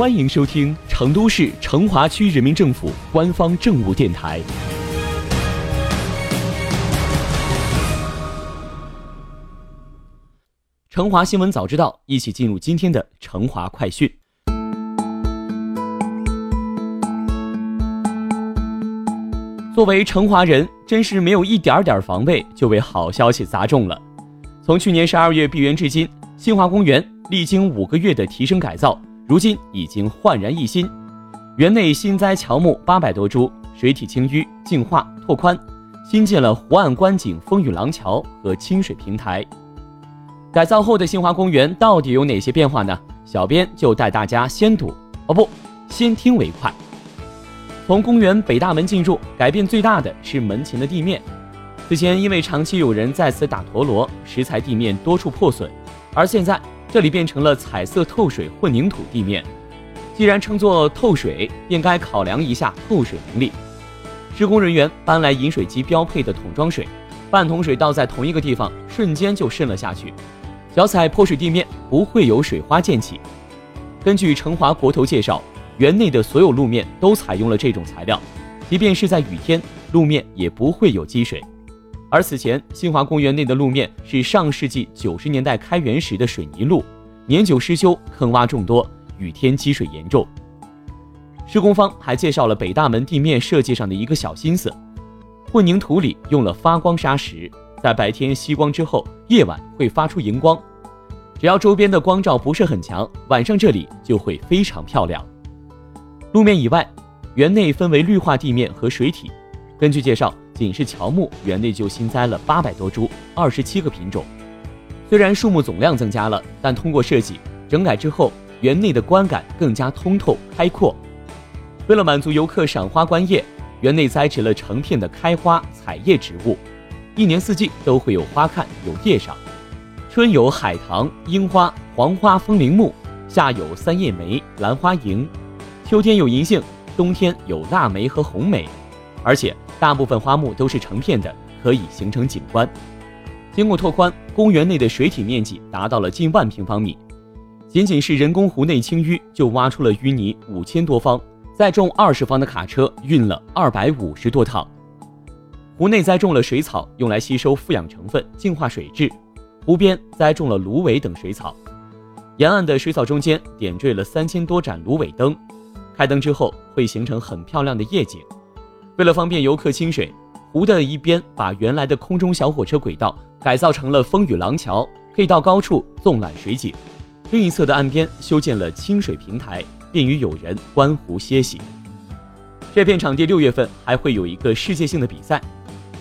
欢迎收听成都市成华区人民政府官方政务电台。成华新闻早知道，一起进入今天的成华快讯。作为成华人，真是没有一点点防备，就被好消息砸中了。从去年十二月闭园至今，新华公园历经五个月的提升改造。如今已经焕然一新，园内新栽乔木八百多株，水体清淤、净化、拓宽，新建了湖岸观景风雨廊桥和清水平台。改造后的新华公园到底有哪些变化呢？小编就带大家先睹哦不，先听为快。从公园北大门进入，改变最大的是门前的地面。此前因为长期有人在此打陀螺，石材地面多处破损，而现在。这里变成了彩色透水混凝土地面，既然称作透水，便该考量一下透水能力。施工人员搬来饮水机标配的桶装水，半桶水倒在同一个地方，瞬间就渗了下去，脚踩破水地面不会有水花溅起。根据成华国投介绍，园内的所有路面都采用了这种材料，即便是在雨天，路面也不会有积水。而此前，新华公园内的路面是上世纪九十年代开园时的水泥路，年久失修，坑洼众多，雨天积水严重。施工方还介绍了北大门地面设计上的一个小心思：混凝土里用了发光砂石，在白天吸光之后，夜晚会发出荧光。只要周边的光照不是很强，晚上这里就会非常漂亮。路面以外，园内分为绿化地面和水体。根据介绍。仅是乔木，园内就新栽了八百多株，二十七个品种。虽然树木总量增加了，但通过设计整改之后，园内的观感更加通透开阔。为了满足游客赏花观叶，园内栽植了成片的开花彩叶植物，一年四季都会有花看有叶赏。春有海棠、樱花、黄花、风铃木；夏有三叶梅、兰花楹；秋天有银杏，冬天有腊梅和红梅。而且大部分花木都是成片的，可以形成景观。经过拓宽，公园内的水体面积达到了近万平方米。仅仅是人工湖内清淤就挖出了淤泥五千多方，载重二十方的卡车运了二百五十多趟。湖内栽种了水草，用来吸收负氧成分，净化水质。湖边栽种了芦苇等水草，沿岸的水草中间点缀了三千多盏芦苇灯，开灯之后会形成很漂亮的夜景。为了方便游客清水，湖的一边把原来的空中小火车轨道改造成了风雨廊桥，可以到高处纵览水景；另一侧的岸边修建了清水平台，便于友人观湖歇息。这片场地六月份还会有一个世界性的比赛。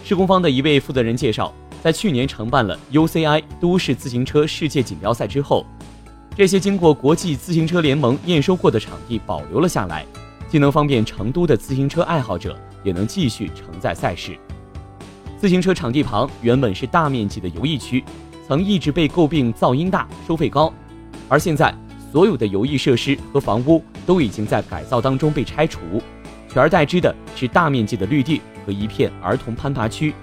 施工方的一位负责人介绍，在去年承办了 UCI 都市自行车世界锦标赛之后，这些经过国际自行车联盟验收过的场地保留了下来，既能方便成都的自行车爱好者。也能继续承载赛事。自行车场地旁原本是大面积的游艺区，曾一直被诟病噪音大、收费高。而现在，所有的游艺设施和房屋都已经在改造当中被拆除，取而代之的是大面积的绿地和一片儿童攀爬区。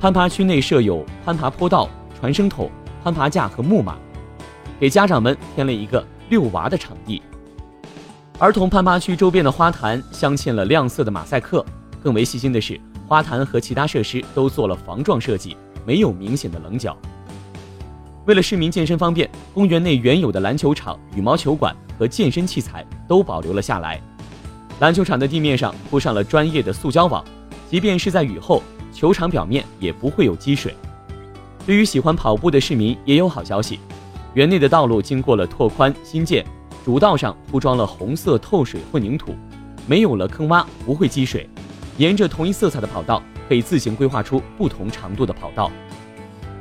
攀爬区内设有攀爬坡道、传声筒、攀爬架和木马，给家长们添了一个遛娃的场地。儿童攀爬区周边的花坛镶嵌了亮色的马赛克，更为细心的是，花坛和其他设施都做了防撞设计，没有明显的棱角。为了市民健身方便，公园内原有的篮球场、羽毛球馆和健身器材都保留了下来。篮球场的地面上铺上了专业的塑胶网，即便是在雨后，球场表面也不会有积水。对于喜欢跑步的市民也有好消息，园内的道路经过了拓宽新建。主道上铺装了红色透水混凝土，没有了坑洼，不会积水。沿着同一色彩的跑道，可以自行规划出不同长度的跑道。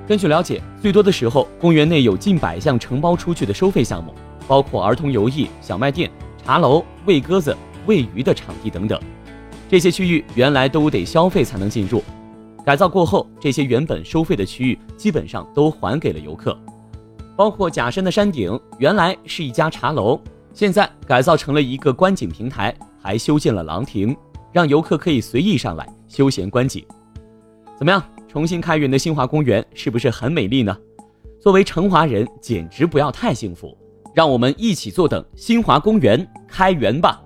根据了解，最多的时候，公园内有近百项承包出去的收费项目，包括儿童游艺、小卖店、茶楼、喂鸽子、喂鱼的场地等等。这些区域原来都得消费才能进入，改造过后，这些原本收费的区域基本上都还给了游客。包括假山的山顶，原来是一家茶楼，现在改造成了一个观景平台，还修建了廊亭，让游客可以随意上来休闲观景。怎么样？重新开园的新华公园是不是很美丽呢？作为成华人，简直不要太幸福！让我们一起坐等新华公园开园吧。